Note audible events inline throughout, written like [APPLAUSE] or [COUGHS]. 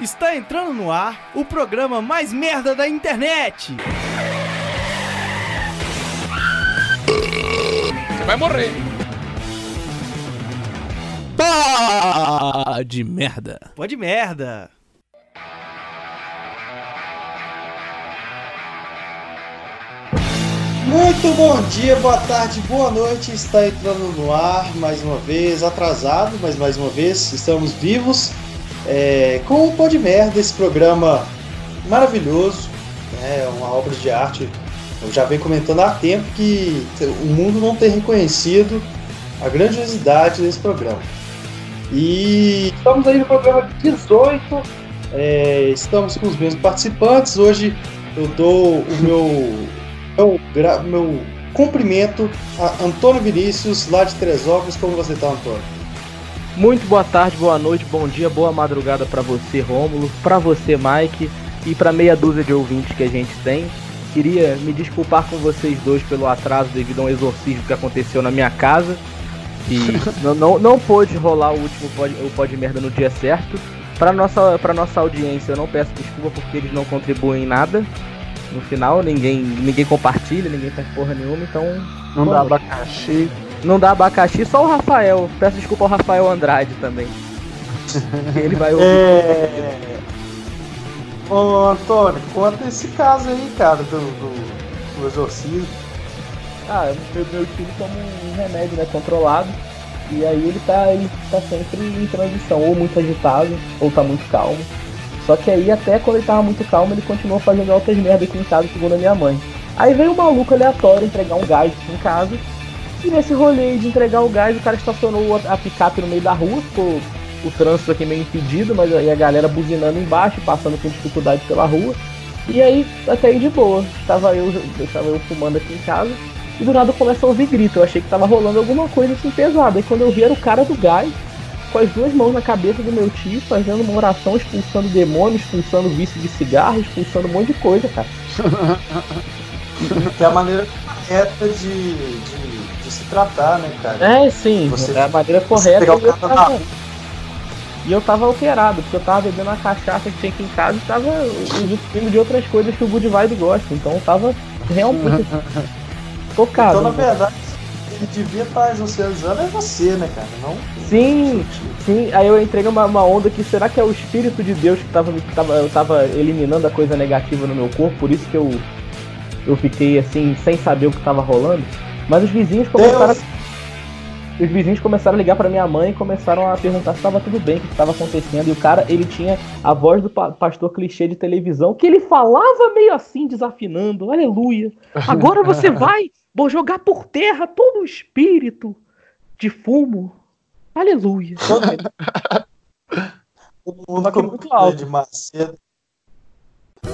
Está entrando no ar o programa mais merda da internet. Você vai morrer. Pá de merda. Pode merda. Muito bom dia, boa tarde, boa noite. Está entrando no ar mais uma vez, atrasado, mas mais uma vez estamos vivos é, com o Pô de Merda, esse programa maravilhoso, né, uma obra de arte. Eu já venho comentando há tempo que o mundo não tem reconhecido a grandiosidade desse programa. E estamos aí no programa 18, é, estamos com os mesmos participantes. Hoje eu dou o meu meu, meu cumprimento a Antônio Vinícius, lá de Teresópolis. Como você está, Antônio? Muito boa tarde, boa noite, bom dia, boa madrugada para você, Rômulo, para você, Mike, e para meia dúzia de ouvintes que a gente tem. Queria me desculpar com vocês dois pelo atraso devido a um exorcismo que aconteceu na minha casa. E [LAUGHS] não, não, não pôde rolar o último pod, o pod merda no dia certo. Para nossa, pra nossa audiência, eu não peço desculpa porque eles não contribuem em nada. No final, ninguém, ninguém compartilha, ninguém faz porra nenhuma, então. Não dá abacaxi. Não dá abacaxi, só o Rafael. Peço desculpa ao Rafael Andrade também. [LAUGHS] Ele vai ouvir. É... Ô Antônio, conta esse caso aí, cara, do, do, do exorcismo. Ah, meu, meu tio toma um remédio, né, controlado. E aí ele tá, ele tá sempre em transição, ou muito agitado, ou tá muito calmo. Só que aí, até quando ele tava muito calmo, ele continuou fazendo altas merda aqui em casa, segundo a minha mãe. Aí veio um maluco aleatório entregar um gás aqui em casa. E nesse rolê de entregar o gás, o cara estacionou a picape no meio da rua, ficou o trânsito aqui meio impedido, mas aí a galera buzinando embaixo, passando com dificuldade pela rua. E aí, até aí de boa. Estava eu, estava eu fumando aqui em casa. E do nada começa a ouvir grito. Eu achei que tava rolando alguma coisa assim pesada. E quando eu vi era o cara do gás com as duas mãos na cabeça do meu tio, fazendo uma oração, expulsando demônios, expulsando vício de cigarro, expulsando um monte de coisa, cara. [LAUGHS] que é a maneira correta de, de, de, se tratar, né, cara? É, sim, você, é a maneira correta. Pegar o cara tava... E eu tava alterado, porque eu tava bebendo uma cachaça que tinha aqui em casa e tava usufruindo de outras coisas que o Good Vibe gosta. Então eu tava realmente [LAUGHS] focado. Então, na verdade, que devia estar exorcizando é você, né, cara? Não. Sim, sim. Aí eu entrei numa onda que será que é o Espírito de Deus que tava, que tava, eu tava eliminando a coisa negativa no meu corpo, por isso que eu, eu fiquei assim, sem saber o que tava rolando. Mas os vizinhos começaram. Deus. Os vizinhos começaram a ligar para minha mãe e começaram a perguntar se estava tudo bem, o que estava acontecendo. E o cara, ele tinha a voz do pastor clichê de televisão, que ele falava meio assim, desafinando. Aleluia. [LAUGHS] Agora você vai Vou jogar por terra todo o espírito de fumo. Aleluia. o mundo muito alto. de Macedo.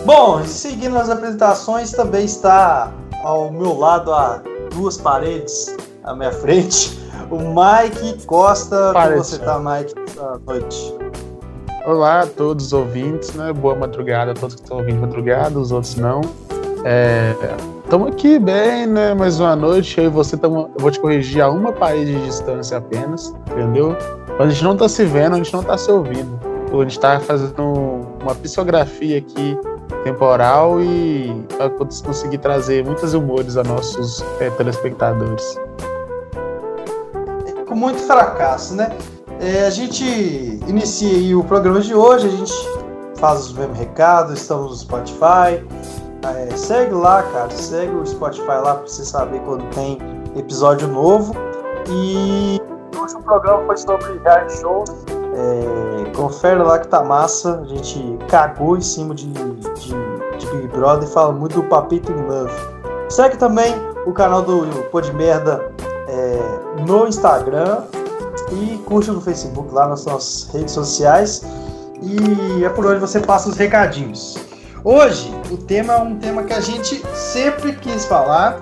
Bom, seguindo as apresentações, também está ao meu lado, a duas paredes à minha frente, o Mike Costa. Como você está, Mike, boa noite? Olá a todos os ouvintes, né? Boa madrugada a todos que estão ouvindo madrugada, os outros não. É, Estamos aqui bem, né? Mais uma noite. Eu e você tamo, eu vou te corrigir a uma país de distância apenas, entendeu? A gente não tá se vendo, a gente não tá se ouvindo. A gente tá fazendo uma psicografia aqui temporal e para conseguir trazer muitos humores a nossos é, telespectadores. Com muito fracasso, né? É, a gente inicia o programa de hoje, a gente faz os mesmos recados, estamos no Spotify, é, segue lá, cara. Segue o Spotify lá pra você saber quando tem episódio novo. E o último programa foi sobre reality shows. É, confere lá que tá massa. A gente cagou em cima de, de, de Big Brother e fala muito do Papito in Love. Segue também o canal do Pô de Merda é, no Instagram e curte no Facebook lá nas nossas redes sociais. E é por onde você passa os recadinhos. Hoje, o tema é um tema que a gente sempre quis falar,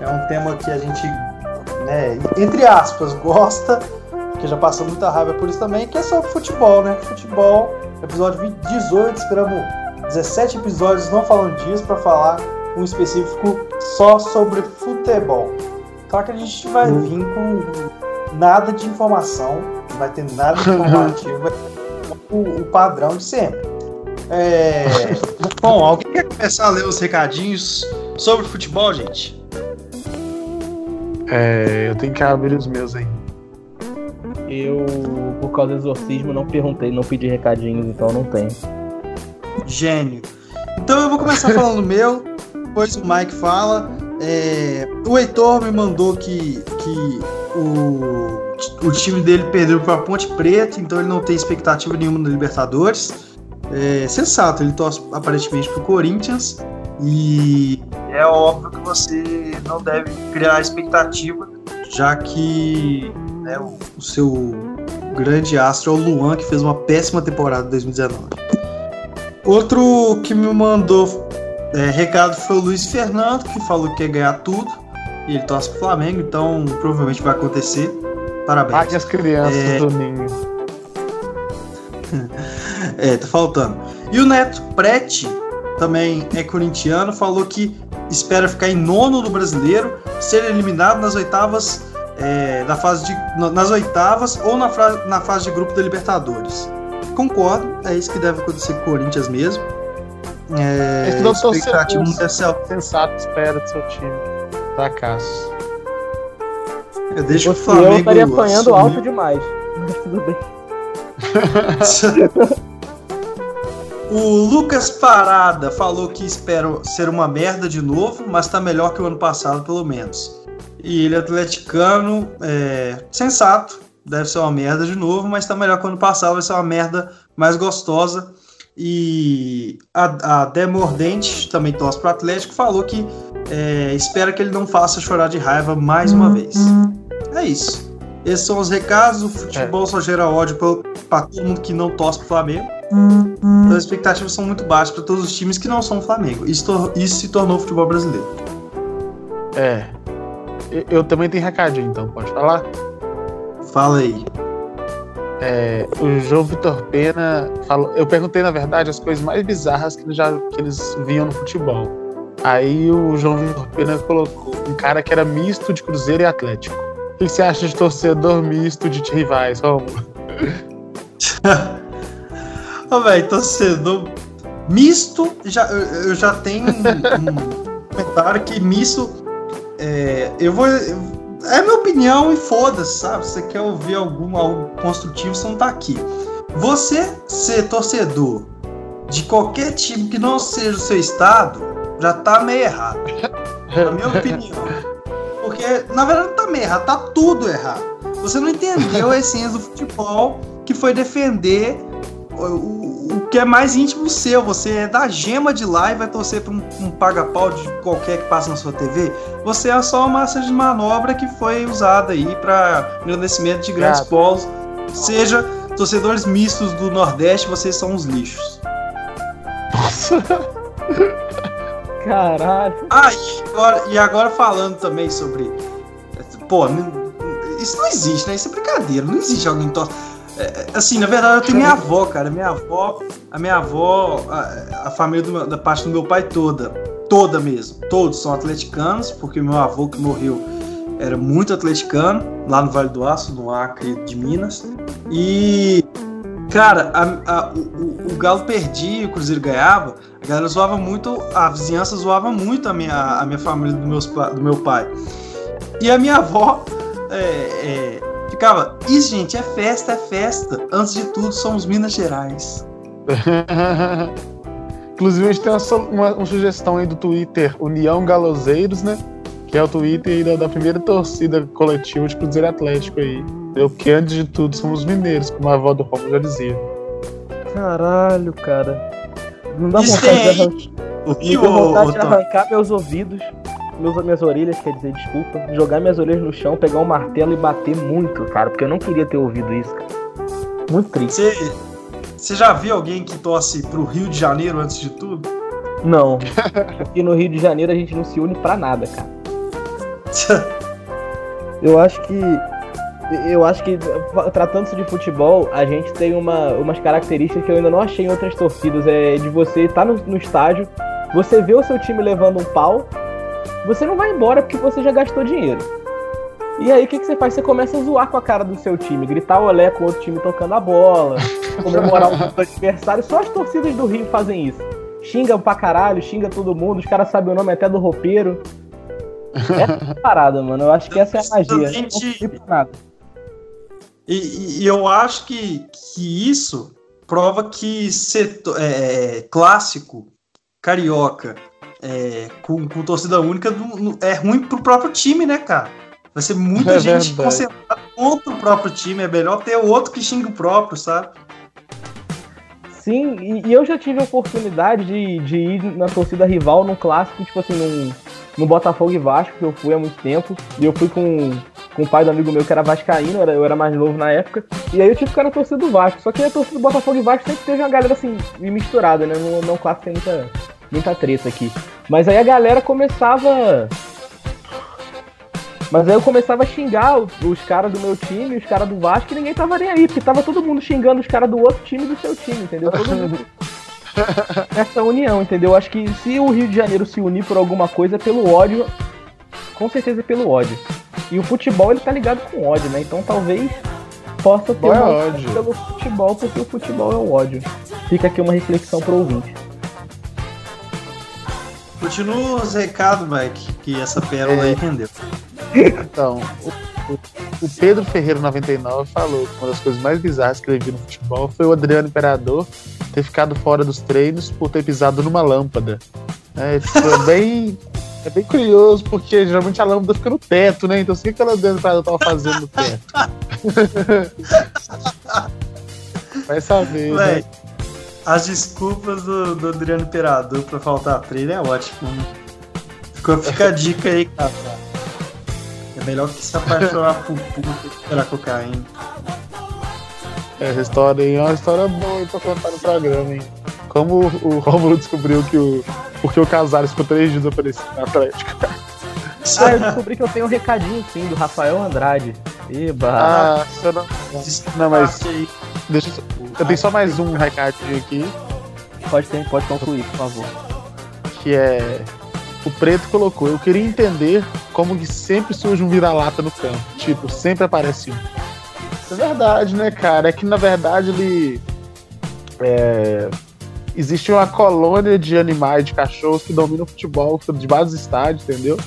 é um tema que a gente, né, entre aspas, gosta, porque já passou muita raiva por isso também, que é sobre futebol, né? Futebol, episódio 18, esperamos 17 episódios não falando disso para falar um específico só sobre futebol. Claro que a gente vai uhum. vir com nada de informação, não vai ter nada de informativo, vai ter o, o padrão de sempre. É... [LAUGHS] Bom, alguém quer começar a ler os recadinhos sobre futebol, gente? É, eu tenho que abrir os meus aí. Eu, por causa do exorcismo, não perguntei, não pedi recadinhos, então não tenho. Gênio. Então eu vou começar falando o meu, depois o Mike fala. É, o Heitor me mandou que, que o, o time dele perdeu para a Ponte Preta, então ele não tem expectativa nenhuma no Libertadores. É sensato, ele torce aparentemente pro Corinthians e é óbvio que você não deve criar expectativa, já que né, o, o seu grande astro é o Luan, que fez uma péssima temporada em 2019. Outro que me mandou é, recado foi o Luiz Fernando, que falou que ia ganhar tudo. E ele torce pro Flamengo, então provavelmente vai acontecer. Parabéns. Pague as crianças É. do ninho. [LAUGHS] É, tá faltando. E o Neto Prete, também é corintiano, falou que espera ficar em nono do brasileiro, ser eliminado nas oitavas. É, na fase de, na- nas oitavas ou na, fra- na fase de grupo da Libertadores. Concordo, é isso que deve acontecer com o Corinthians mesmo. É, Esse não expectativa não deve ser. Sensato espera do seu time. Fracasso. Eu deixo o fosse eu, Flamengo estaria apanhando assumir. alto demais. Mas tudo bem. [LAUGHS] O Lucas Parada falou que espera ser uma merda de novo, mas tá melhor que o ano passado, pelo menos. E ele é atleticano, é, sensato, deve ser uma merda de novo, mas tá melhor que o ano passado, vai ser uma merda mais gostosa. E a, a Demordente, também torce pro Atlético, falou que é, espera que ele não faça chorar de raiva mais uma vez. É isso. Esses são os recados. O futebol só gera ódio pra, pra todo mundo que não torce pro Flamengo. Então as expectativas são muito baixas para todos os times que não são o Flamengo. Isso, isso se tornou o futebol brasileiro. É. Eu, também tenho recadinho, então, pode falar? Fala aí. É, o João Vitor Pena falou. Eu perguntei, na verdade, as coisas mais bizarras que eles, já, que eles viam no futebol. Aí o João Vitor Pena colocou um cara que era misto de Cruzeiro e Atlético. O que você acha de torcedor misto de rivais, Romulo? [LAUGHS] Ô, velho, torcedor misto, já, eu, eu já tenho um, um comentário que misto. É, eu vou. É minha opinião e foda-se, sabe? Se você quer ouvir algum, algo construtivo, você não tá aqui. Você ser torcedor de qualquer time que não seja o seu estado, já tá meio errado. [LAUGHS] Na minha opinião. Porque, na verdade, não tá meio errado, tá tudo errado. Você não entendeu a essência do futebol, que foi defender o, o- que é mais íntimo seu. Você é da gema de lá e vai torcer pra um, um paga-pau de qualquer que passa na sua TV. Você é só uma massa de manobra que foi usada aí para engrandecimento de grandes Gato. polos. Seja torcedores mistos do Nordeste, vocês são os lixos. [LAUGHS] Caralho. Ah, e agora, e agora falando também sobre. Pô, isso não existe, né? Isso é brincadeira. Não existe alguém torce. É, é, assim, na verdade, eu tenho minha avó, cara. Minha avó, a minha avó, a, a família do da parte do meu pai toda, toda mesmo, todos são atleticanos, porque meu avô que morreu era muito atleticano, lá no Vale do Aço, no Acre de Minas. E, cara, a- a- o, o- Galo perdia o Cruzeiro ganhava. A galera zoava muito, a vizinhança zoava muito a minha, a minha família do, meus, do meu pai. E a minha avó é, é, ficava, isso gente, é festa, é festa. Antes de tudo, somos Minas Gerais. [LAUGHS] Inclusive, a gente tem uma, uma- uma sugestão aí do Twitter União Galoseiros, né? Que é o Twitter aí da, da primeira torcida coletiva de Cruzeiro Atlético aí. Eu que antes de tudo somos mineiros, como a avó do Romulo já dizia. Caralho, cara. Não dá Isso vontade de o, vontade de arrancar meus ouvidos, meus, minhas orelhas, quer dizer, desculpa. Jogar minhas orelhas no chão, pegar um martelo e bater muito, cara. Porque eu não queria ter ouvido isso, cara. Muito triste. Você, já viu alguém que torce pro Rio de Janeiro antes de tudo? Não. Aqui [LAUGHS] no Rio de Janeiro a gente não se une pra nada, cara. [LAUGHS] Eu acho que. Eu acho que, tratando-se de futebol, a gente tem uma, umas características que eu ainda não achei em outras torcidas. É de você estar no, no estádio, você vê o seu time levando um pau, você não vai embora porque você já gastou dinheiro. E aí o que, que você faz? Você começa a zoar com a cara do seu time, gritar olé com o outro time tocando a bola, [LAUGHS] comemorar o adversário. Só as torcidas do Rio fazem isso. Xinga pra caralho, xinga todo mundo, os caras sabem o nome até do roupeiro. Essa é [LAUGHS] parada, mano. Eu acho que essa é a magia. Não pra nada. E, e, eu acho que, que isso prova que ser é, clássico, carioca, é, com, com torcida única é ruim pro próprio time, né, cara? Vai ser muita é gente verdade. concentrada contra o próprio time. É melhor ter outro que xinga o próprio, sabe? Sim, e, e eu já tive a oportunidade de, de ir na torcida rival num clássico, tipo assim, num, no Botafogo e Vasco, que eu fui há muito tempo. E eu fui com, com o pai do amigo meu que era vascaíno, eu era, eu era mais novo na época. E aí eu tive que ficar na torcida do Vasco. Só que a torcida do Botafogo e Vasco sempre teve uma galera assim, misturada, né? No, no clássico tem muita, muita treta aqui. Mas aí a galera começava mas aí eu começava a xingar os, caras do meu time, os caras do Vasco, e ninguém tava nem aí, porque tava todo mundo xingando os caras do outro time do seu time, entendeu? Todo mundo [LAUGHS] essa união, entendeu? Acho que se o Rio de Janeiro se unir por alguma coisa é pelo ódio, com certeza é pelo ódio. E o futebol ele tá ligado com ódio, né? Então talvez possa ter é uma ódio pelo futebol, porque o futebol é o ódio. Fica aqui uma reflexão pro ouvinte. Continua os recados, Mike, que essa pérola é. aí rendeu. Então, o, o, Pedro Ferreira 99 falou que uma das coisas mais bizarras que ele viu no futebol foi o Adriano Imperador ter ficado fora dos treinos por ter pisado numa lâmpada. É, é [LAUGHS] bem. É bem curioso, porque geralmente a lâmpada fica no teto, né? Então, o que aquele Adriano Imperador tava fazendo no teto? [LAUGHS] Vai saber, Ué, né? As desculpas do, do Adriano Imperador pra faltar treino é ótimo, né? Ficou, fica a dica aí, cara. É melhor que se apaixonar por puta pela cocaína. Essa história aí é uma história boa pra contar no programa, hein? Como o Romulo descobriu que o. Porque o Casares ficou três dias aparecendo na Atlético. Ah, eu descobri que eu tenho um recadinho sim do Rafael Andrade. Eba! Ah, você não. Não, mas. Deixa eu. Eu tenho só mais um recadinho aqui. Pode, ter, pode concluir, por favor. Que é o Preto colocou, eu queria entender como que sempre surge um vira-lata no campo. Tipo, sempre aparece um. Isso é verdade, né, cara? É que na verdade ele. É, existe uma colônia de animais, de cachorros que dominam o futebol de vários estádios, entendeu?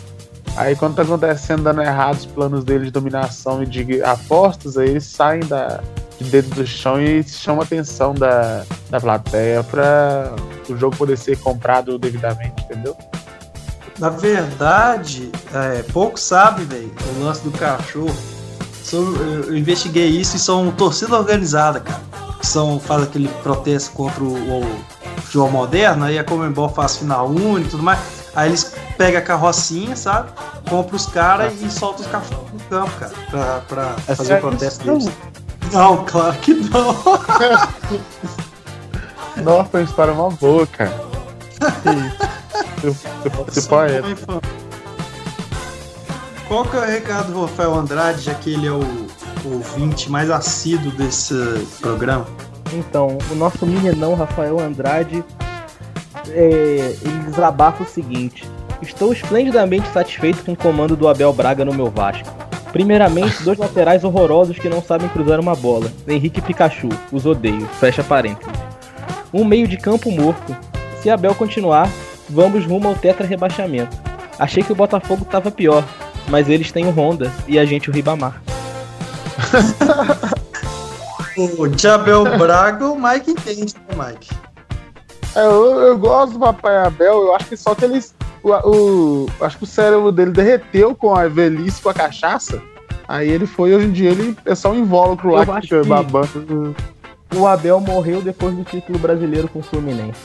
Aí quando tá acontecendo dando errado os planos dele de dominação e de apostas, aí eles saem da, de dentro do chão e chamam a atenção da, da plateia para o jogo poder ser comprado devidamente, entendeu? Na verdade, é, pouco sabe, velho, o lance do cachorro. Eu investiguei isso e são torcida organizada, cara. Que são, faz aquele protesto contra o, o futebol moderno, aí a Comembol faz final único e tudo mais. Aí eles pegam a carrocinha, sabe? Compra os caras e soltam os cachorros no campo, cara, pra, pra é fazer o protesto deles. Não, claro que não. [LAUGHS] Nossa, uma história uma boa, cara. Eu, poeta. Qual que é o recado do Rafael Andrade, já que ele é o, o ouvinte mais assíduo desse programa? Então, o nosso meninão Rafael Andrade, é, ele desabafa o seguinte: Estou esplendidamente satisfeito com o comando do Abel Braga no meu Vasco. Primeiramente, dois laterais horrorosos que não sabem cruzar uma bola. Henrique e Pikachu, os odeio. Fecha parênteses. Um meio de campo morto. Se Abel continuar, vamos rumo ao tetra rebaixamento. Achei que o Botafogo tava pior, mas eles têm o Honda e a gente o Ribamar. [LAUGHS] o Jabel Braga, o Mike entende, né, Mike? É, eu, eu, gosto do Papai Abel, eu acho que só que eles. O, o, acho que o cérebro dele derreteu com a velhice, com a cachaça. Aí ele foi, hoje em dia, ele é só um invólucro lá que fica babando. O Abel morreu depois do título brasileiro com o Fluminense.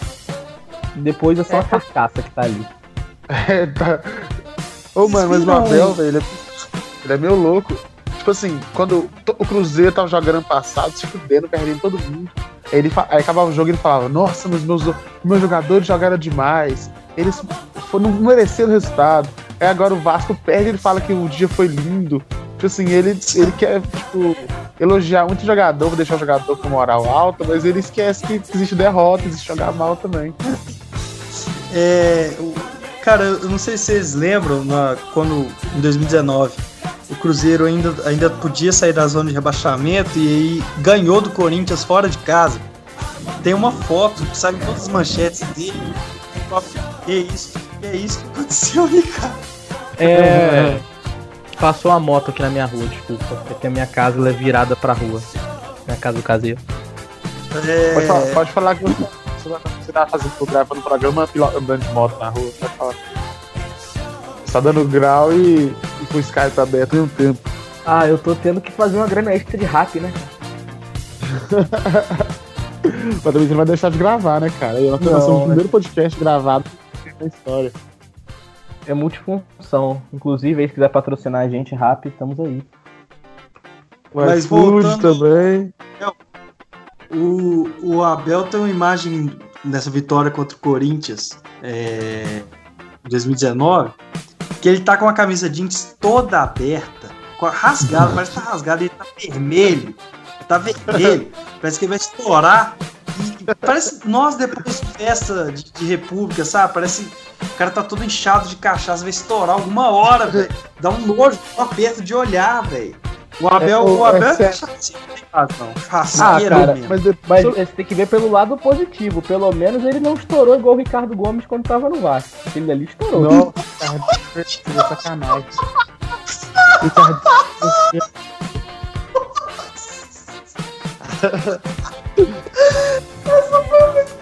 Depois é só é. a carcaça que tá ali. É, tá. Ô, mano, mas o Abel, velho, ele, é, ele é meio louco. Tipo assim, quando o Cruzeiro tava jogando ano passado, se fudendo, perdendo todo mundo. Aí, ele, aí acabava o jogo e ele falava, nossa, mas meus, meus jogadores jogaram demais. Eles não mereceram o resultado. Aí agora o Vasco perde ele fala que o dia foi lindo. Tipo assim, ele, ele quer, tipo, elogiar muito o jogador, deixar o jogador com moral alta, mas ele esquece que existe derrota, existe jogar mal também. É, cara, eu não sei se vocês lembram, na, quando em 2019 o Cruzeiro ainda, ainda podia sair da zona de rebaixamento e aí ganhou do Corinthians fora de casa. Tem uma foto em todas as manchetes dele. Que isso? Que isso que aconteceu aí, cara? É. Passou uma moto aqui na minha rua, desculpa. Porque a minha casa ela é virada pra rua. Minha casa do caseiro. É... Pode, falar, pode falar que você, tá fazendo, gravando um programa andando de moto na rua. Pode falar. Você tá dando grau e, e com o Skype aberto em um tempo. Ah, eu tô tendo que fazer uma grana extra de rap, né? [LAUGHS] Mas também você não vai deixar de gravar, né, cara? E nós somos o primeiro podcast gravado na história. É multifunção. Inclusive, aí, se quiser patrocinar a gente, rap, estamos aí. O Mas voltando- também. O, o Abel tem uma imagem nessa vitória contra o Corinthians é, em 2019 que ele tá com a camisa jeans toda aberta, com a rasgada, [LAUGHS] parece que tá rasgada, ele tá vermelho, tá vermelho, parece que ele vai estourar. E, parece nós depois de festa de, de república, sabe? Parece que o cara tá todo inchado de cachaça, vai estourar alguma hora, velho. Dá um nojo, um aperto de olhar, velho. O Abel, É, o é Abel é, sério. cachaceiro, não Ah, cara, mesmo. Mas você tem que ver pelo lado positivo. Pelo menos ele não estourou igual o Ricardo Gomes quando tava no Vasco. Aquele ali estourou. Não, cara, é sacanagem. Ricardo,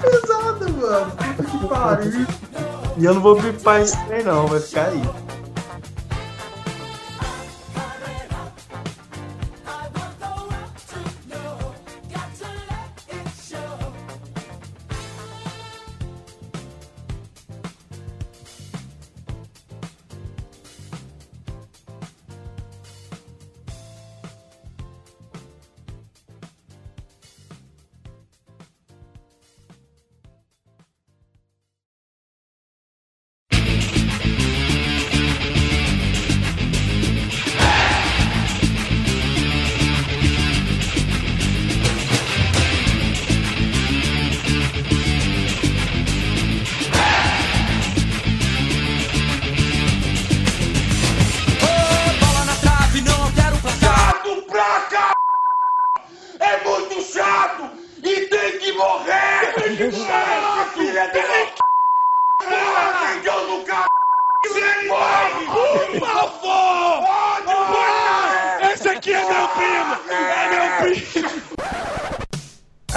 pesada, mano. Que pariu. E eu não vou bipar isso aí não, vai ficar aí.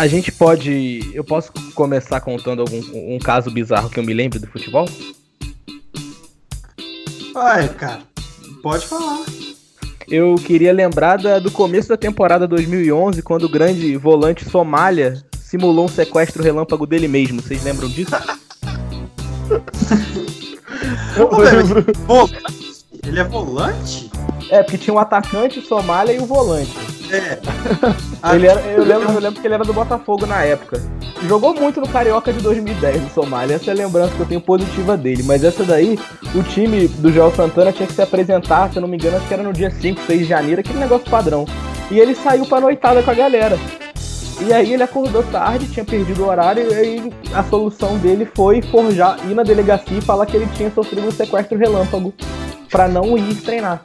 A gente pode. Eu posso começar contando algum um caso bizarro que eu me lembro do futebol? Vai, cara. Pode falar. Eu queria lembrar da- do começo da temporada 2011, quando o grande volante Somália simulou um sequestro relâmpago dele mesmo. Vocês lembram disso? [LAUGHS] eu Ô, velho, lembro. volante? Ele é volante? É, porque tinha um atacante, Somália e o volante. É. Ele era, eu, lembro, eu lembro que ele era do Botafogo na época. Jogou muito no Carioca de 2010 no Somália. Essa é a lembrança que eu tenho positiva dele. Mas essa daí, o time do Joel Santana tinha que se apresentar, se eu não me engano, acho que era no dia 5, 6 de janeiro, aquele negócio padrão. E ele saiu pra noitada com a galera. E aí ele acordou tarde, tinha perdido o horário, e aí a solução dele foi forjar, ir na delegacia e falar que ele tinha sofrido um sequestro relâmpago pra não ir treinar.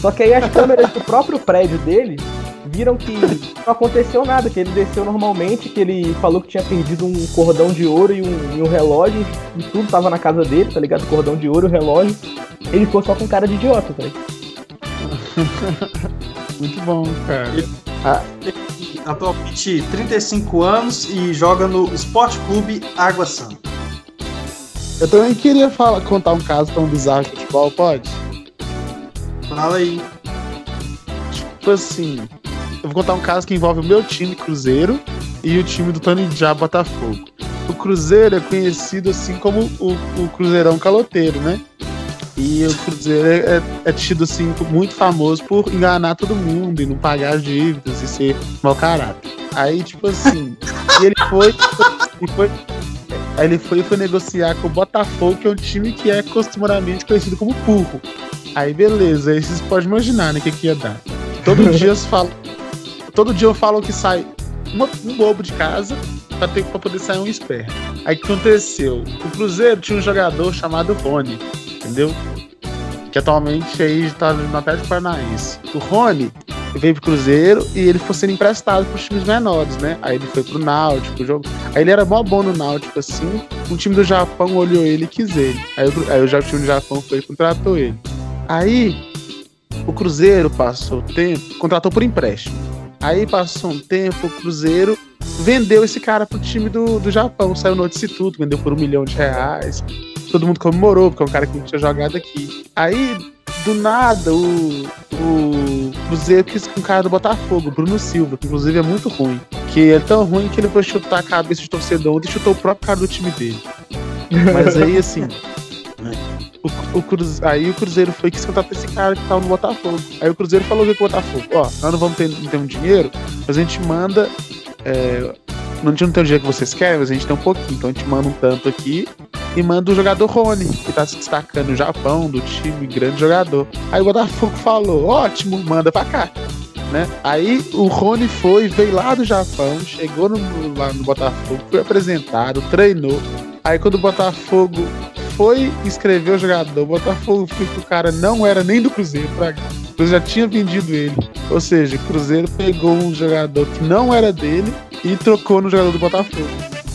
Só que aí as câmeras do próprio prédio dele viram que não aconteceu nada, que ele desceu normalmente, que ele falou que tinha perdido um cordão de ouro e um, e um relógio, e tudo tava na casa dele, tá ligado? Cordão de ouro, relógio. Ele ficou só com cara de idiota, tá ligado? [LAUGHS] Muito bom, cara. Atualmente 35 anos e joga no Esporte Clube Água Santa. Eu também queria falar, contar um caso tão bizarro de futebol, pode? Fala aí. Tipo assim, eu vou contar um caso que envolve o meu time, Cruzeiro, e o time do Tony Já Botafogo. O Cruzeiro é conhecido assim como o, o Cruzeirão Caloteiro, né? E o Cruzeiro é, é- tido assim muito famoso por enganar todo mundo e não pagar as dívidas e ser mau caráter. Aí, tipo assim, [LAUGHS] e ele foi e foi aí ele foi e foi negociar com o Botafogo, que é um time que é costumeiramente conhecido como burro. Aí beleza, aí vocês podem imaginar, né, o que, que ia dar. Todo dia [LAUGHS] eu falo. Todo dia eu falo que sai uma- um bobo de casa pra, ter, pra poder sair um esperto. Aí o que aconteceu? O Cruzeiro tinha um jogador chamado Rony, entendeu? que atualmente aí está no Atlético Paranaense. O Rony veio pro Cruzeiro e ele foi sendo emprestado pros times menores, né? Aí ele foi pro Náutico, jogo. Aí ele era mó bom no Náutico, assim. Um time do Japão olhou ele e quis ele. Aí, o- aí o time do Japão foi e contratou ele. Aí o Cruzeiro passou tempo, contratou por empréstimo. Aí passou um tempo, o Cruzeiro vendeu esse cara pro time do, do Japão, saiu no Instituto, vendeu por um milhão de reais. Todo mundo comemorou, porque é um cara que não tinha jogado aqui. Aí, do nada, o, o Cruzeiro quis com um cara do Botafogo, Bruno Silva, que inclusive é muito ruim. Que é tão ruim que ele foi chutar a cabeça de torcedor e chutou o próprio cara do time dele. Mas aí, assim. O, o aí o Cruzeiro foi que se contratar esse cara que tava no Botafogo. Aí o Cruzeiro falou que o Botafogo, ó, nós não vamos ter, não temos dinheiro, mas a gente manda. É, não, a gente não tem o dinheiro que vocês querem, mas a gente tem um pouquinho. Então a gente manda um tanto aqui e manda o jogador Rony, que tá se destacando no Japão, do time, grande jogador. Aí o Botafogo falou, ótimo, manda pra cá. Né? Aí o Rony foi, veio lá do Japão, chegou no, lá no Botafogo, foi apresentado, treinou. Aí quando o Botafogo foi inscrever o jogador, o Botafogo viu que o cara não era nem do Cruzeiro, pra... o Cruzeiro já tinha vendido ele. Ou seja, o Cruzeiro pegou um jogador que não era dele e trocou no jogador do Botafogo.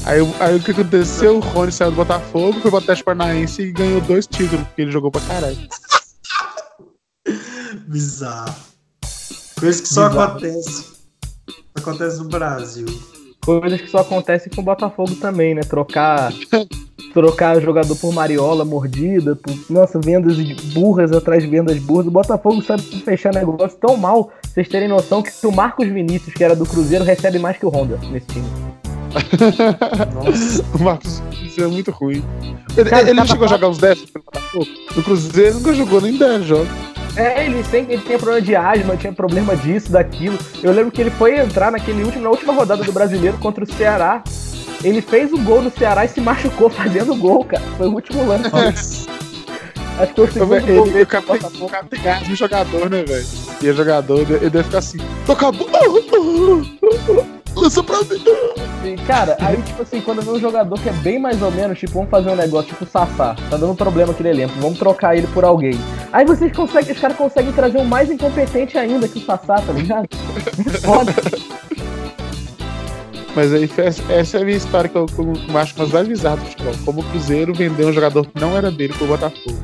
Aí, o- aí o que aconteceu? O Rony saiu do Botafogo, foi pro Atlético Paranaense e ganhou dois títulos, porque ele jogou pra caralho. [LAUGHS] Bizarro. Coisa que só Bizarro. acontece. Acontece no Brasil. Coisas que só acontecem com o Botafogo também, né? Trocar. [LAUGHS] Trocar jogador por Mariola, mordida, por, nossa, vendas burras atrás de vendas burras. O Botafogo sabe fechar negócio tão mal, vocês terem noção que o Marcos Vinícius, que era do Cruzeiro, recebe mais que o Honda nesse time. Nossa. [LAUGHS] O Marcos isso é muito ruim. Ele, Cara, ele não chegou a jogar uns 10 pelo Botafogo? No Cruzeiro nunca jogou nem 10 jogos. É, ele sempre ele tinha problema de asma, tinha problema disso, daquilo. Eu lembro que ele foi entrar naquele último, na última rodada do brasileiro contra o Ceará. Ele fez o gol no Ceará e se machucou fazendo o gol, cara. Foi o último lance. Acho que foi o segundo Ele, gol ele, o cara no tem, o gás de jogador, né, velho? E é jogador, ele, deve ficar assim, toca a [LAUGHS] lança pra mim. E, Cara, aí tipo assim, quando vê um jogador que é bem mais ou menos, tipo, vamos fazer um negócio, tipo o Sassá, tá dando problema aquele elenco, vamos trocar ele por alguém. Aí vocês conseguem, os caras conseguem trazer um mais incompetente ainda que o Sassá, tá ligado? [LAUGHS] Foda. Mas aí essa, é a minha história que eu, que eu acho mais bizarras do futebol. Como o Cruzeiro vendeu um jogador que não era dele pro Botafogo.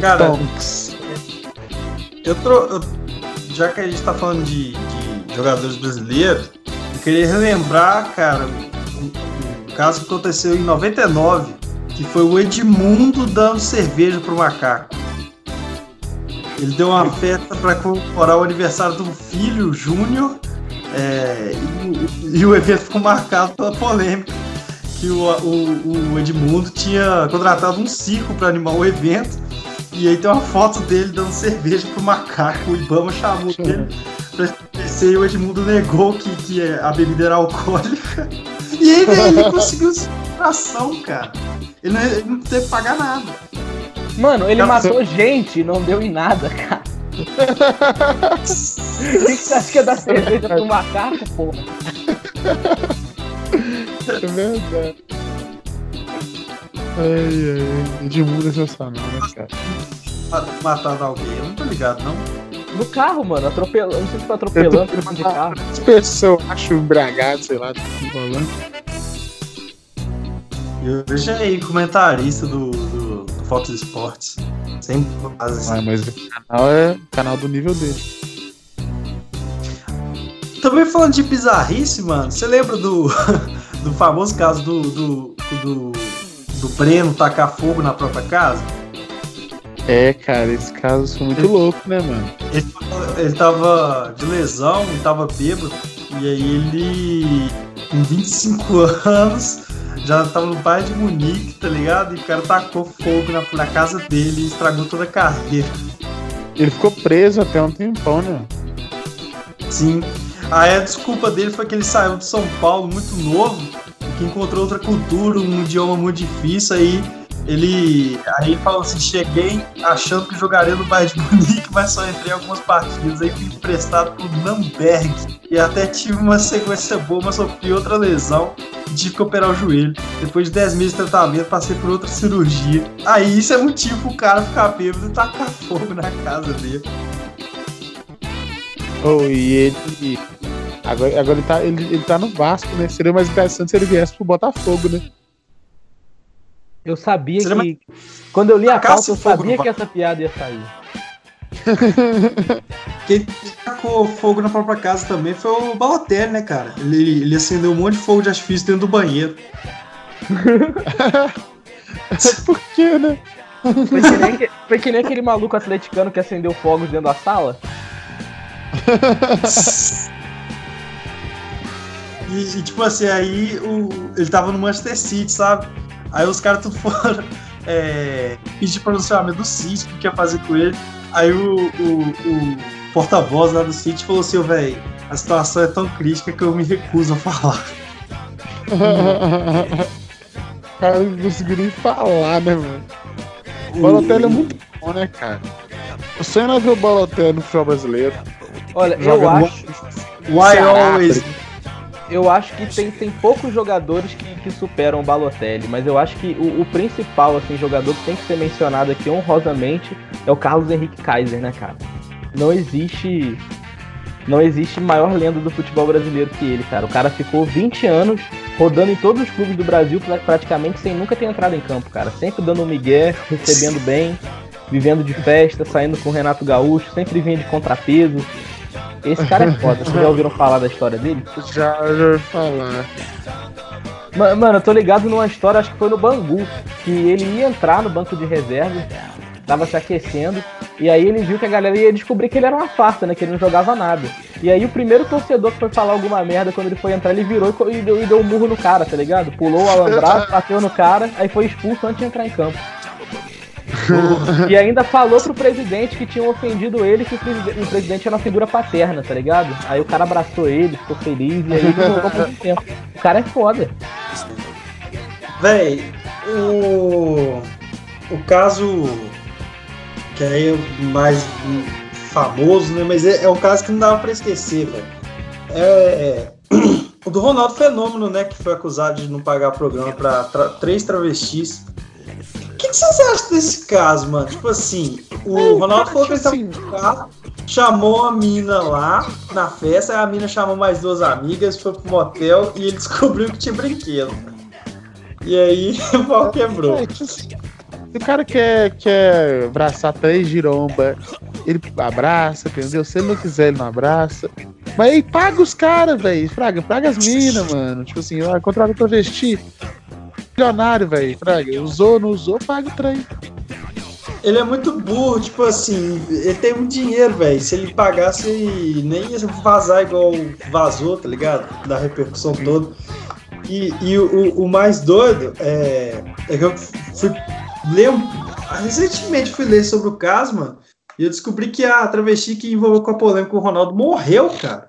Cara, Tonks. eu, tro... eu- já que a gente tá falando de, de jogadores brasileiros, eu queria relembrar, cara, um, um caso que aconteceu em 99, que foi o Edmundo dando cerveja pro macaco. Ele deu uma festa para comemorar o aniversário do filho, Júnior, é, e, e o evento ficou marcado pela polêmica que o, o, o Edmundo tinha contratado um circo para animar o evento. E aí tem uma foto dele dando cerveja pro macaco. O Ibama chamou ele pra esclarecer e o Edmundo negou que, que a bebida era alcoólica. E aí velho, ele conseguiu [LAUGHS] ação, cara. Ele não, ele não teve que pagar nada. Mano, ele matou gente e não deu em nada, cara. O que, que você acha que é dar cerveja pro macaco, porra? É verdade. Ai, ai, Edmundo é sensacional, né, cara? Ma- Matado alguém. Eu não tô ligado, não. No carro, mano, atropelando. Não sei se foi atropelando, foi de carro. [LAUGHS] As pessoas acham embriagado, sei lá, tá falando. Eu vejo aí comentarista do Fox Sports. Sempre faz assim. Ah, mas o canal é o canal do nível dele. Também falando de bizarrice, mano, você lembra do, [LAUGHS] do famoso caso do, do, do, do Breno tacar fogo na própria casa? É, cara, esse caso foi muito louco, né, mano? Ele, ele tava de lesão, ele tava bêbado, e aí ele, com 25 [LAUGHS] anos, já tava no bairro de Munique, tá ligado? E o cara tacou fogo na, na casa dele e estragou toda a carreira. Ele ficou preso até um tempão, né? Sim. Aí a desculpa dele foi que ele saiu de São Paulo muito novo, que encontrou outra cultura, um idioma muito difícil, aí ele, aí falou assim, cheguei achando que jogaria no bairro de Munique, mas só entrei algumas partidas, aí fui emprestado pro Namberg, e até tive uma sequência boa, mas sofri outra lesão, e tive que operar o joelho. Depois de 10 meses de tratamento, passei por outra cirurgia. Aí isso é motivo pro cara ficar bêbado e tacar fogo na casa dele. Oh, e ele. Agora, agora ele, tá, ele, ele tá no Vasco, né? Seria mais interessante se ele viesse pro Botafogo, né? Eu sabia Seria que. Quando eu li a Tacasse pauta, eu sabia que essa piada ia sair. [LAUGHS] Quem tacou fogo na própria casa também foi o Balotelli, né, cara? Ele, ele acendeu um monte de fogo de artifício dentro do banheiro. [LAUGHS] Por quê, né? Foi que, nem, foi que nem aquele maluco atleticano que acendeu fogos dentro da sala. [LAUGHS] E, e, tipo assim, aí o, ele tava no Manchester City, sabe? Aí os caras tudo [LAUGHS] foram é, pedir pronunciamento do City, o que ia fazer com ele. Aí o, o, o porta-voz lá do City falou assim, velho, a situação é tão crítica que eu me recuso a falar. O [LAUGHS] cara não conseguiu nem falar, né, mano? O Balotelli é muito bom, né, cara? O sonho é ver o Balotelli no futebol brasileiro. Olha, eu Joga no- acho, Why always? Eu acho que tem, tem poucos jogadores que, que superam o Balotelli, mas eu acho que o, o principal assim, jogador que tem que ser mencionado aqui honrosamente é o Carlos Henrique Kaiser, né, cara? Não existe. Não existe maior lenda do futebol brasileiro que ele, cara. O cara ficou 20 anos rodando em todos os clubes do Brasil pra- praticamente sem nunca ter entrado em campo, cara. Sempre dando um migué, recebendo bem, vivendo de festa, saindo com o Renato Gaúcho, sempre vinha de contrapeso. Esse cara é foda. Vocês já ouviram falar da história dele? Já, já ouvi falar. Ma- Mano, eu tô ligado numa história, acho que foi no Bangu, que ele ia entrar no banco de reserva, tava se aquecendo, e aí ele viu que a galera ia descobrir que ele era uma farsa, né? Que ele não jogava nada. E aí o primeiro torcedor que foi falar alguma merda quando ele foi entrar, ele virou e e deu, e deu um murro no cara, tá ligado? Pulou o alambrado, bateu no cara, aí foi expulso antes de entrar em campo. E ainda falou pro presidente que tinham ofendido ele, que o, preside- o presidente era uma figura paterna, tá ligado? Aí o cara abraçou ele, ficou feliz, e aí ele jogou por um tempo. O cara é foda. Véi, o. O caso. Que aí é o mais famoso, né? Mas é, é um caso que não dava pra esquecer, velho. É. [CLEARS THROAT] O do Ronaldo Fenômeno, né? Que foi acusado de não pagar programa pra tra- três travestis. O que, que vocês acham desse caso, mano? Tipo assim, o Ronaldo falou que ele tava Assim, carro, chamou a mina lá na festa, aí a mina chamou mais duas amigas, foi pro motel e ele [LAUGHS] descobriu que tinha brinquedo. E aí [LAUGHS] o pau quebrou. É, tipo assim, se o cara quer, quer abraçar três giromba, ele abraça, entendeu? Se ele não quiser, ele não abraça. Mas aí paga os caras, velho. Fraga, paga as minas, mano. Tipo assim, ó, contrata travesti. Milionário, velho. Fraga, usou, não usou, paga o trem. Ele é muito burro, tipo assim, ele tem muito dinheiro, velho. Se ele pagasse, nem ia vazar igual vazou, tá ligado? Da repercussão toda. E, e o, o mais doido é, é que eu fui ler. um- Recentemente fui ler sobre o caso, mano. E eu descobri que a travesti que envolveu com a polêmica com o Ronaldo morreu, cara.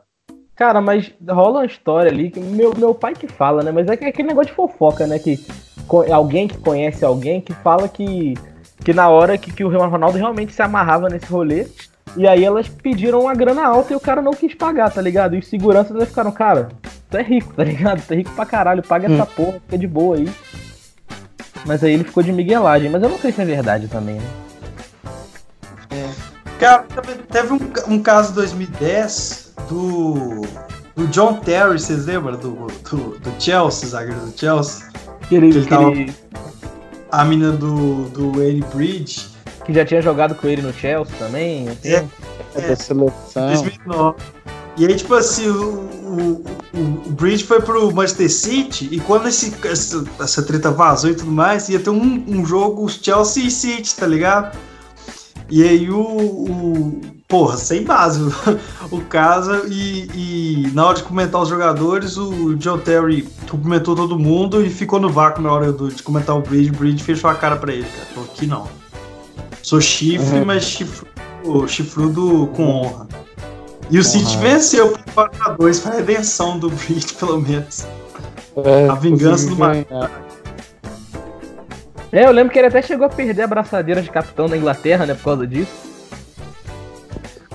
Cara, mas rola uma história ali que meu, meu pai que fala, né? Mas é que- é aquele negócio de fofoca, né? Que alguém que conhece alguém que fala que, que na hora que, que o Ronaldo realmente se amarrava nesse rolê. E aí elas pediram uma grana alta e o cara não quis pagar, tá ligado? E os seguranças elas ficaram, cara, tu é rico, tá ligado? Tu é rico pra caralho, paga essa porra, fica de boa aí. Mas aí ele ficou de miguelagem, mas eu não sei se é verdade também, né? Cara, teve- teve um, um caso em 2010 do, do John Terry, vocês lembram? Do, do, do Chelsea, zagueiro do Chelsea? Que ele, Ele que, tava- ele- A mina do, do Wayne Bridge. que já tinha jogado com ele no Chelsea também. um tempo. É. Da seleção. 2009. E aí, tipo assim, o, o, o- o Bridge foi pro Manchester City e quando esse, essa, essa treta vazou e tudo mais, ia ter um, um jogo Chelsea e City, tá ligado? E aí o. o porra, sem base [LAUGHS] o, caso. E, e na hora de comentar os jogadores, o John Terry cumprimentou todo mundo e ficou no vácuo na hora do- de comentar o Bridge. O Bridge fechou a cara pra ele, cara. Falou, aqui não. Sou chifre, Uhum. mas chifrudo, chifrudo com honra. E o City Uhum. venceu por 4x2, foi a redenção do Bridge, [LAUGHS] pelo menos. É, A vingança do Mar- ganhar. É, eu lembro que ele até chegou a perder a braçadeira de capitão da Inglaterra, né, por causa disso.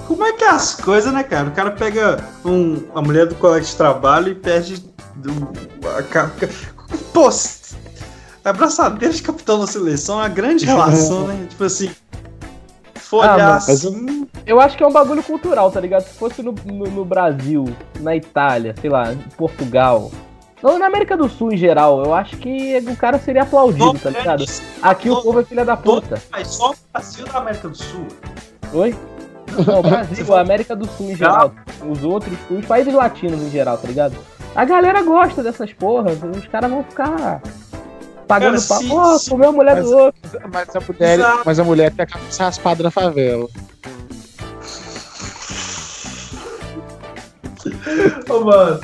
Como é que é as coisas, né, cara? O cara pega um, a mulher do colega de trabalho e perde. do- a [LAUGHS] Pô, a abraçadeira de capitão da seleção é uma grande relação, né? [LAUGHS] Tipo assim. For olhar Ah, assim. Eu acho que é um bagulho cultural, tá ligado? Se fosse no, no, no Brasil, na Itália, sei lá, em Portugal. Ou na América do Sul em geral, eu acho que o cara seria aplaudido, tá ligado? Aqui o povo é filha da puta. Mas só o Brasil da América do Sul. Oi? Não, [LAUGHS] o Brasil, a América do Sul em geral. Os outros, os países latinos em geral, tá ligado? A galera gosta dessas porras, os caras vão ficar pagando Cara, pau. se- se- comeu a mulher mas- do outro. Mas a mulher, Exato. mas a mulher tem a cabeça raspada na favela. Ô, mano,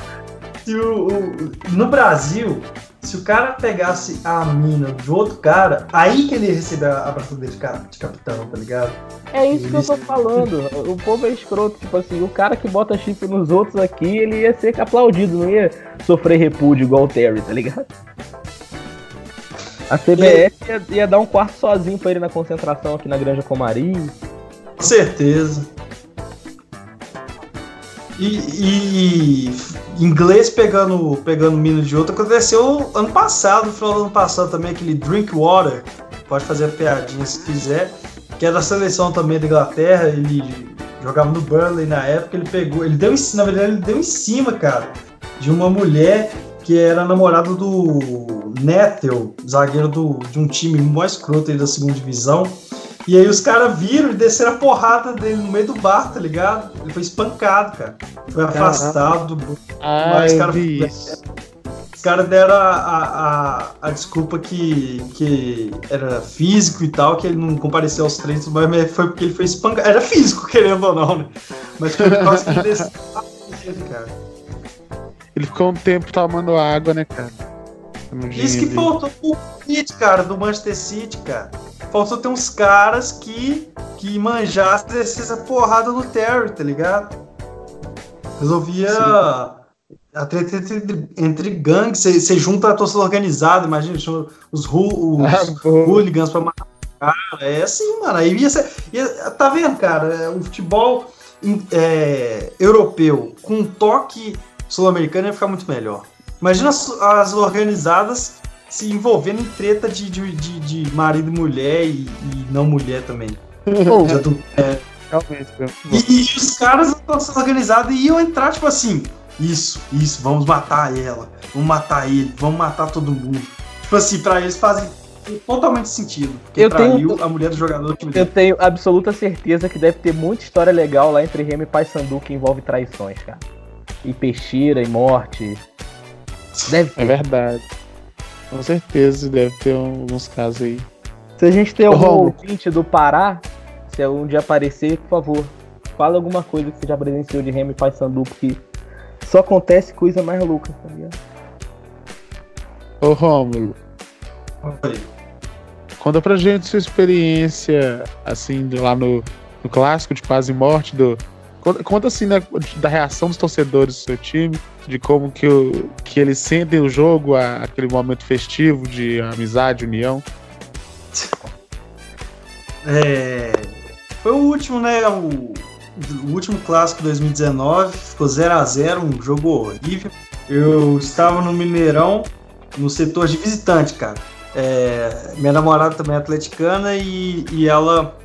se o, o- no Brasil, se o cara pegasse a mina de outro cara, aí que ele ia receber a abraçadeira de, ca- de capitão, tá ligado? É isso que eu tô falando. O povo é escroto. Tipo assim, o cara que bota chifre nos outros aqui, ele ia ser aplaudido, não ia sofrer repúdio igual o Terry, tá ligado? A CBF ia, ia dar um quarto sozinho pra ele na concentração aqui na Granja Comari. Com certeza. E, e inglês pegando, pegando mina de outro aconteceu ano passado, no final do ano passado também, aquele Drink Water. Pode fazer a piadinha se quiser. Que é da seleção também da Inglaterra. Ele jogava no Burnley na época. Ele pegou. Ele deu em na verdade, ele deu em cima, cara, de uma mulher que era namorada do Nettel, zagueiro do, de um time mais escroto aí da segunda divisão. E aí os caras viram e desceram a porrada dele no meio do bar, tá ligado? Ele foi espancado, cara. Foi afastado. do- Ah, Mas, cara. Os caras deram a, a, a, a desculpa que, que era físico e tal, que ele não compareceu aos treinos, mas foi porque ele foi espancado. Era físico, [LAUGHS] querendo ou não, né? Mas foi por causa que ele desceu a porrada dele, cara. Ele ficou um tempo tomando água, né, cara? Isso que faltou pro City, cara, do Manchester City, cara. Faltou ter uns caras que, que manjassem essa porrada no Terry, tá ligado? Resolvia a treta entre, entre gangues, você junta a torcida organizada, imagina, os, ru, [LAUGHS] os Ah, hooligans pra matar o cara. É assim, mano. Aí ia ser, ia- tá vendo, cara? O futebol é, europeu com um toque sul-americano ia ficar muito melhor. Imagina as, as organizadas se envolvendo em treta de, de, de, de marido e mulher e, e não mulher também. De adu- Realmente, meu. e, e os caras organizada iam entrar, tipo assim, isso, isso, vamos matar ela, vamos matar ele, vamos matar todo mundo. Tipo assim, pra eles fazem totalmente sentido. Porque Eu traiu tenho- a mulher do jogador do time Eu tenho absoluta certeza que deve ter muita história legal lá entre Remy e Paysandu que envolve traições, cara. E peixeira e morte. Deve É ter. verdade. Com certeza deve ter um- alguns casos aí. Se a gente tem algum Romulo. ouvinte do Pará, se algum dia aparecer, por favor, fala alguma coisa que você já presenciou de Remy e Paysandu, porque só acontece coisa mais louca, tá ligado? Ô Rômulo, Oi. conta pra gente sua experiência, assim, lá no, no clássico de quase morte do. Conta, conta, assim, né, da reação dos torcedores do seu time, de como que, o, que eles sentem o jogo, a- aquele momento festivo de amizade, união. É, foi o último, né? O, o último clássico 2019, ficou 0 a 0 um jogo horrível. Eu estava no Mineirão, no setor de visitante, cara. É, minha namorada também é atleticana e, e ela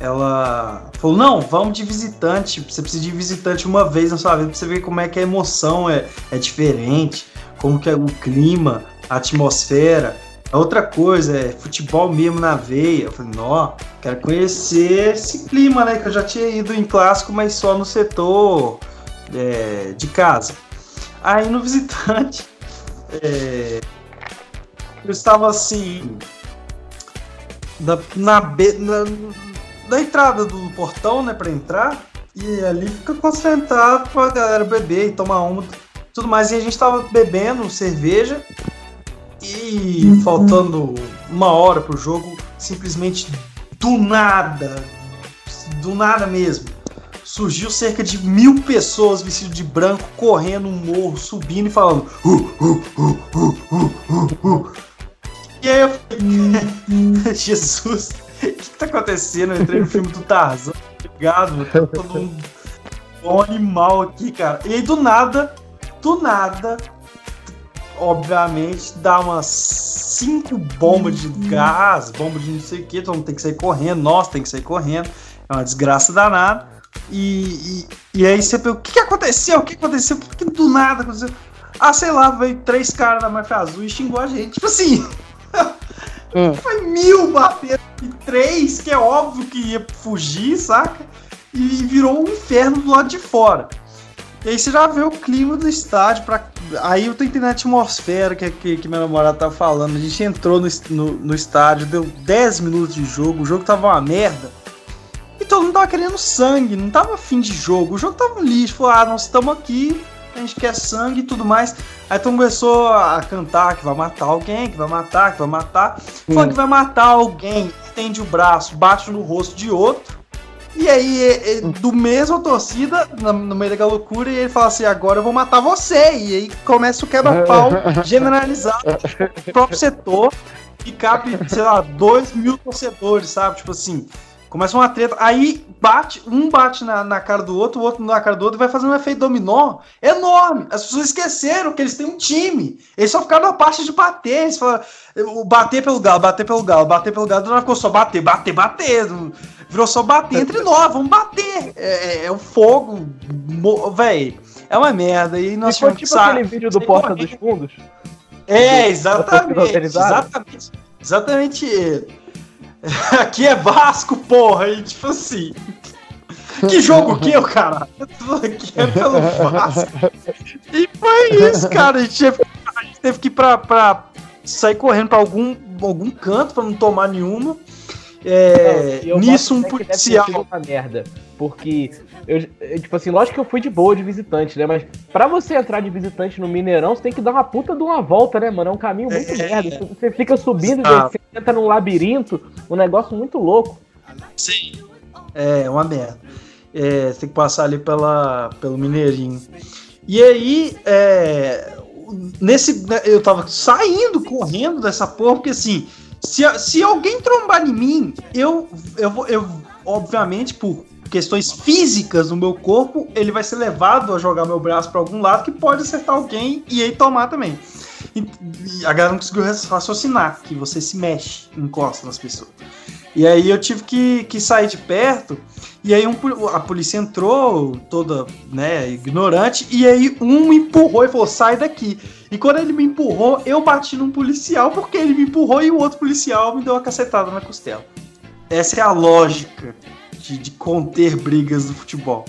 ela falou: Não, vamos de visitante. Você precisa de visitante uma vez na sua vida pra você ver como é que a emoção é, é diferente, como que é o clima, a atmosfera. A outra coisa é futebol mesmo na veia. Eu falei, nó, quero conhecer esse clima, né? Que eu já tinha ido em clássico, mas só no setor é, de casa. Aí no visitante, [LAUGHS] é, eu estava assim, na, na, na, na entrada do portão, né, pra entrar, e ali fica concentrado pra galera beber e tomar uma, tudo mais. E a gente tava bebendo cerveja e faltando uma hora pro jogo, simplesmente do nada, do nada mesmo, surgiu cerca de mil pessoas vestidas de branco, correndo um morro, subindo e falando. "Uh, uh, uh, uh, uh, uh, uh." E aí eu falei, [LAUGHS] Jesus, o que, tá acontecendo? Eu entrei no filme do Tarzan, tá ligado? Tá todo um, um animal aqui, cara. E aí do nada, do nada, obviamente, dá umas cinco bombas de gás, bomba de não sei o que, todo mundo tem que sair correndo, nós tem que sair correndo. É uma desgraça danada. E, e, e aí você pensa, o que, que aconteceu? O que aconteceu? Por que do nada aconteceu? Ah, sei lá, veio três caras da máfia azul e xingou a gente. Tipo assim. [LAUGHS] Hum. Foi mil batendo e três, que é óbvio que ia fugir, saca? E virou um inferno do lado de fora. E aí você já vê o clima do estádio. Pra... Aí eu tô entendendo a atmosfera que, que, que meu namorado tava falando. A gente entrou no, no, no estádio, deu 10 minutos de jogo, o jogo tava uma merda. E todo mundo tava querendo sangue, não tava fim de jogo. O jogo tava um lixo. Falou, ah, nós estamos aqui, a gente quer sangue e tudo mais. Aí mundo começou a cantar que vai matar alguém, que vai matar, que vai matar. Falando que vai matar alguém, estende o braço, bate no rosto de outro. E aí, é, do mesmo torcida, na- no meio daquela loucura, e ele fala assim: agora eu vou matar você. E aí começa o quebra-pau [LAUGHS] generalizado no próprio setor, que cabe, sei lá, 2 mil torcedores, sabe? Tipo assim, começa uma treta. Aí bate, um bate na, na cara do outro, o outro na cara do outro, e vai fazer um efeito dominó enorme. As pessoas esqueceram que eles têm um time. Eles só ficaram na parte de bater. Eles falaram, bater pelo galo, bater pelo galo, bater pelo galo, não ficou só bater, bater, bater. Virou só bater entre nós, vamos bater. É, é, é o fogo, véi. É uma merda. E nós que tipo aquele vídeo do Porta correndo. dos Fundos. É, exatamente. Exatamente. Exatamente ele. [LAUGHS] Aqui é Vasco, porra. E tipo assim. Que jogo que eu, cara? Aqui é pelo Vasco. E foi isso, cara. A gente teve, a gente teve que ir pra, pra sair correndo pra algum, algum canto pra não tomar nenhuma. É, Não, nisso, um policial. uma merda. Porque, eu, eu, tipo assim, lógico que eu fui de boa de visitante, né? Mas pra você entrar de visitante no Mineirão, você tem que dar uma puta de uma volta, né, mano? É um caminho muito É. merda. Você fica subindo, Exato. você entra num labirinto, um negócio muito louco. Sim. É, uma merda. É, você tem que passar ali pela, pelo Mineirinho. E aí, é, nesse, né, eu tava saindo, correndo dessa porra, porque assim, se, se alguém trombar em mim, eu, eu vou, eu, obviamente, por questões físicas no meu corpo, ele vai ser levado a jogar meu braço pra algum lado que pode acertar alguém e aí tomar também. E, e a galera não conseguiu raciocinar que você se mexe, encosta nas pessoas. E aí eu tive que, que sair de perto, e aí um a polícia entrou, toda, né, ignorante, e aí um me empurrou e falou, sai daqui. E quando ele me empurrou, eu bati num policial, porque ele me empurrou e o outro policial me deu uma cacetada na costela. Essa é a lógica de, de conter brigas do futebol.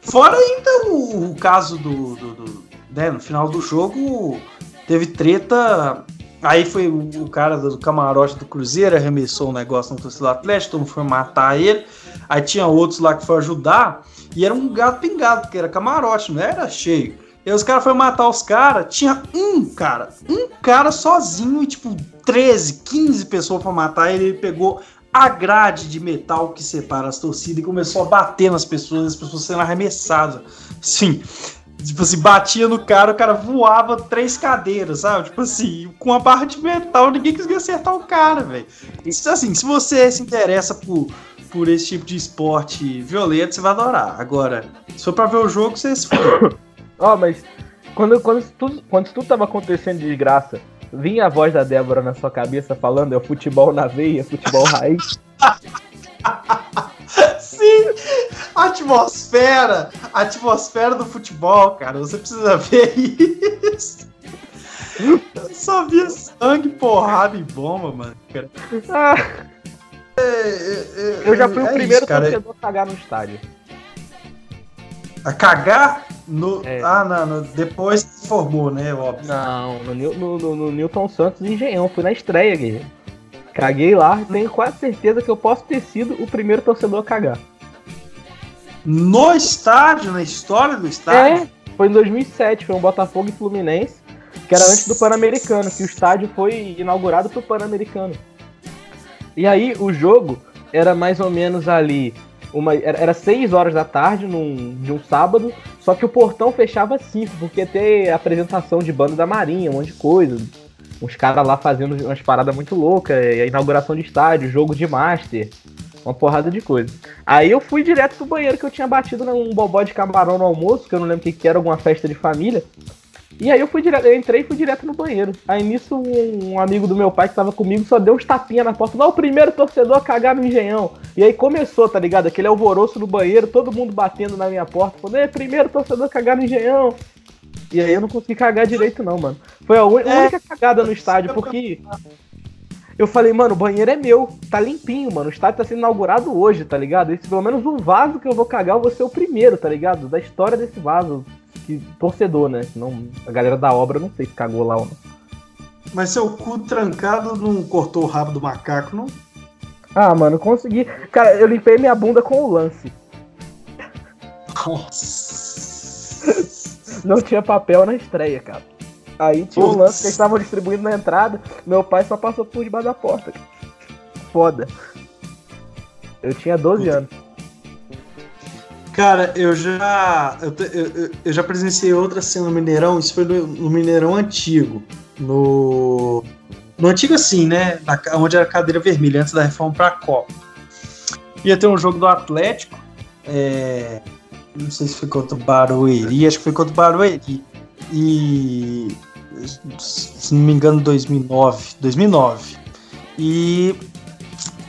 Fora ainda o, o caso do, do- do- né, no final do jogo, teve treta Aí foi o, cara do camarote do Cruzeiro, arremessou um negócio no torcedor do Atlético, todo mundo foi matar ele. Aí tinha outros lá que foi ajudar, e era um gato pingado, porque era camarote, não era cheio. E os caras foram matar os caras, tinha um cara, um cara sozinho, e tipo 13, 15 pessoas pra matar ele, ele pegou a grade de metal que separa as torcidas e começou a bater nas pessoas, as pessoas sendo arremessadas. Sim, Tipo assim, batia no cara, o cara voava três cadeiras, sabe? Tipo assim, com a barra de metal, ninguém conseguia acertar o cara, velho. Isso, Assim, se você se interessa por, por esse tipo de esporte violento, você vai adorar. Agora, se for pra ver o jogo, você se. [COUGHS] Ó, mas quando, quando, tudo, quando tudo tava acontecendo de graça, vinha a voz da Débora na sua cabeça falando, é o futebol na veia, futebol raiz. [LAUGHS] Sim, a atmosfera, a atmosfera do futebol, cara, você precisa ver isso. Eu só via sangue, porrada e bomba, mano. Cara. Ah, É, eu já fui o é primeiro isso, cara. torcedor a cagar no estádio. A cagar no. É. Ah, não, no- depois se formou, né? Óbvio. Não, no, no, no, no Newton Santos Engenhão, fui na estreia, guerreiro. Caguei lá, tenho quase certeza que eu posso ter sido o primeiro torcedor a cagar. No estádio, na história do estádio. É, foi em 2007, foi um Botafogo e Fluminense, que era antes do Pan-Americano, que o estádio foi inaugurado pro Pan-Americano. E aí o jogo era mais ou menos ali, uma, era, era 6 horas da tarde num, de um sábado, só que o portão fechava 5, porque ia ter apresentação de banda da Marinha, um monte de coisa. Uns caras lá fazendo umas paradas muito loucas, a inauguração de estádio, jogo de master, uma porrada de coisa. Aí eu fui direto pro banheiro que eu tinha batido num bobó de camarão no almoço, que eu não lembro o que, que era, alguma festa de família. E aí eu fui direto, eu entrei e fui direto no banheiro. Aí nisso um, um amigo do meu pai que tava comigo só deu uns tapinhas na porta. Não, o primeiro torcedor a cagar no engenhão. E aí começou, tá ligado? Aquele alvoroço no banheiro, todo mundo batendo na minha porta, falando, é, primeiro torcedor a cagar no engenhão. E aí eu não consegui cagar direito, não, mano. Foi a un- É. única cagada no estádio, porque eu falei, mano, o banheiro é meu, tá limpinho, mano. O estádio tá sendo inaugurado hoje, tá ligado? Esse, pelo menos um vaso que eu vou cagar, eu vou ser o primeiro, tá ligado? Da história desse vaso. Que, torcedor, né? Não, a galera da obra, não sei se cagou lá ou não. Mas seu cu trancado não cortou o rabo do macaco, não? Ah, mano, consegui. Cara, eu limpei minha bunda com o lance. Nossa. [LAUGHS] Não tinha papel na estreia, cara. Aí tinha um Putz. lance que eles estavam distribuindo na entrada. Meu pai só passou por debaixo da porta. Foda. Eu tinha 12 Puta. anos. Cara, eu já. Eu, eu- eu- já presenciei outra cena no Mineirão, isso foi no, no Mineirão antigo. No. No antigo assim, né? Na onde era a cadeira vermelha, antes da reforma pra Copa. Ia ter um jogo do Atlético. é, não sei se foi contra o Barueri, acho que foi contra o Barueri. E. Se não me engano, 2009. 2009. E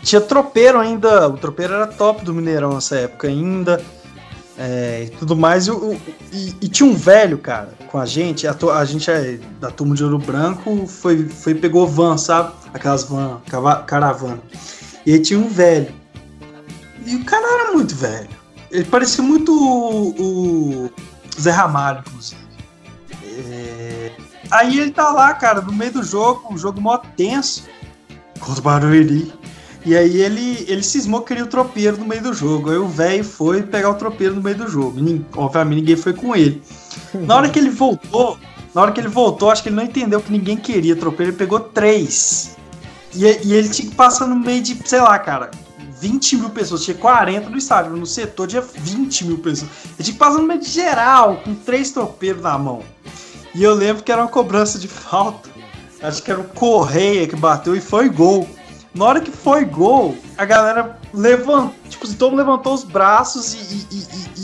tinha tropeiro ainda. O tropeiro era top do Mineirão nessa época ainda. é, e tudo mais. E, e- e tinha um velho, cara, com a gente. A, a gente é da turma de Ouro Branco foi, foi pegou van, sabe? Aquelas van, caravana. E aí tinha um velho. E o cara era muito velho. Ele parecia muito o, o Zé Ramalho, inclusive. É, Aí ele tá lá, cara, no meio do jogo, um jogo mó tenso. Contra o Barueri. E aí ele, ele cismou que queria o tropeiro no meio do jogo. Aí o velho foi pegar o tropeiro no meio do jogo. Obviamente ninguém foi com ele. Na hora que ele voltou, na hora que ele voltou, acho que ele não entendeu que ninguém queria tropeiro, ele pegou três. E, e ele tinha que passar no meio de, sei lá, cara, 20 mil pessoas. Tinha 40 no estádio, no setor tinha 20 mil pessoas. Ele tinha que passar no meio de geral, com três tropeiros na mão. E eu lembro que era uma cobrança de falta. Acho que era o Correia que bateu e foi gol. Na hora que foi gol, a galera levantou, tipo, assim, todo mundo levantou os braços e, e-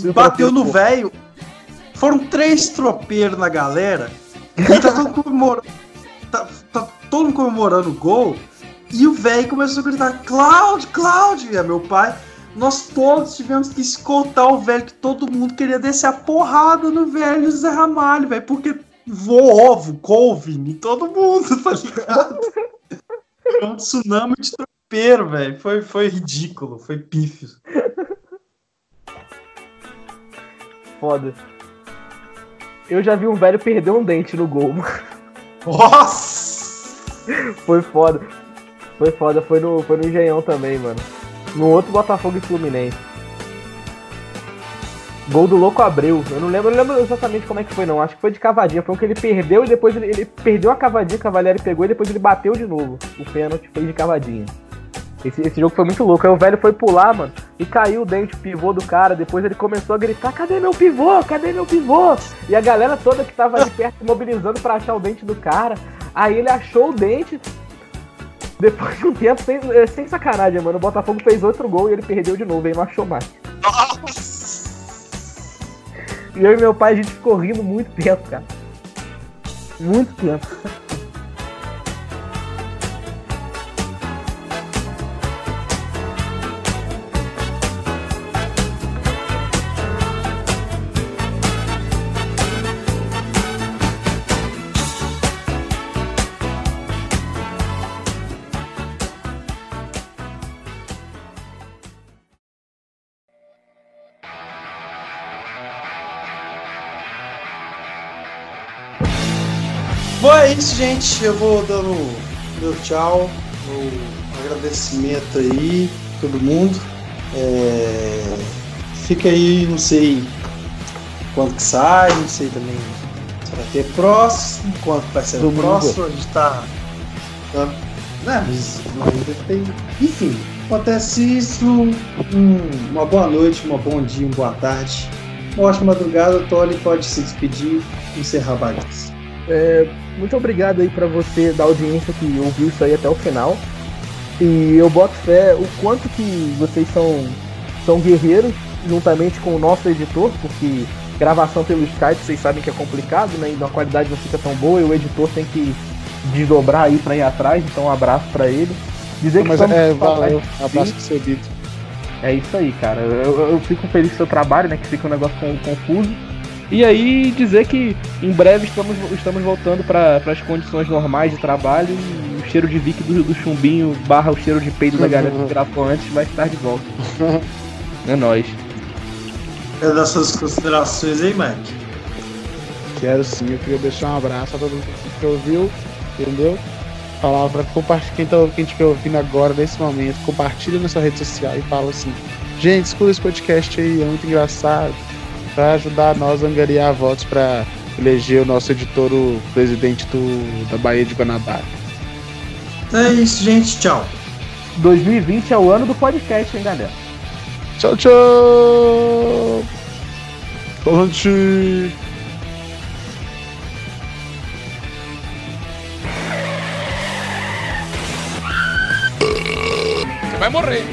e- e- bateu no velho. Foram três tropeiros na galera. E tá todo comemorando. Tá, tá todo mundo comemorando o gol. E o velho começou a gritar: Cláudio, Cláudio! E é meu pai. Nós todos tivemos que escoltar o velho, que todo mundo queria descer a porrada no velho Zé Ramalho, velho, porque voou ovo, couve em todo mundo, [LAUGHS] tá ligado? Foi um tsunami de tropeiro, velho. Foi, foi ridículo, foi pífio. Foda. Eu já vi um velho perder um dente no gol. mano. Nossa! Foi foda. Foi foda, foi no, foi no Engenhão também, mano. No outro Botafogo e Fluminense. Gol do Louco Abreu. Eu não lembro, eu não lembro exatamente como é que foi, não. Acho que foi de cavadinha. Foi um que ele perdeu e depois ele, ele perdeu a cavadinha, o Cavalieri pegou e depois ele bateu de novo. O pênalti fez de cavadinha. Esse, esse jogo foi muito louco. Aí o velho foi pular, mano, e caiu o dente, o pivô do cara. Depois ele começou a gritar: Cadê meu pivô? Cadê meu pivô? E a galera toda que tava ali [LAUGHS] perto se mobilizando pra achar o dente do cara. Aí ele achou o dente. Depois de um tempo, sem, é, sem sacanagem, mano, o Botafogo fez outro gol e ele perdeu de novo, aí não achou mais. E eu e meu pai, a gente ficou rindo muito tempo, cara. Muito tempo. Isso, gente. Eu vou dando meu tchau, meu agradecimento aí, todo mundo. É, Fica aí, não sei quando que sai, não sei também se vai ter próximo, quando vai ser o Domingo. próximo, a gente tá. tá né, mas ainda tem. Enfim, acontece isso. Hum, uma boa noite, uma bom dia, uma boa tarde. Uma ótima madrugada, Tony pode se despedir e encerrar a bagaça. Muito obrigado aí pra você da audiência que ouviu isso aí até o final. E eu boto fé o quanto que vocês são, são guerreiros, juntamente com o nosso editor, porque gravação pelo Skype, vocês sabem que é complicado, né? E a qualidade não fica tão boa e o editor tem que desdobrar aí pra ir atrás, então um abraço pra ele. Dizer Mas que é, valeu, abraço recebido. É isso aí, cara. Eu, eu, fico feliz com o seu trabalho, né? Que fica um negócio confuso. E aí dizer que em breve estamos, estamos voltando para as condições normais de trabalho e o cheiro de Vic do, do chumbinho barra o cheiro de peido da galera que gravou antes vai estar de volta. [LAUGHS] é nóis. Quer dar suas considerações aí, Mike? Quero sim, eu queria deixar um abraço a todo mundo que ouviu, entendeu? Falar pra compartilhar, quem, tá, quem estiver ouvindo agora, nesse momento, compartilha na sua rede social e fala assim, gente, escuta esse podcast aí, é muito engraçado para ajudar nós a angariar votos para eleger o nosso editor, o presidente do, da Bahia de Guanabara. É isso, gente. Tchau. 2020 é o ano do podcast, hein, galera? Tchau, tchau! Gente! Você vai morrer!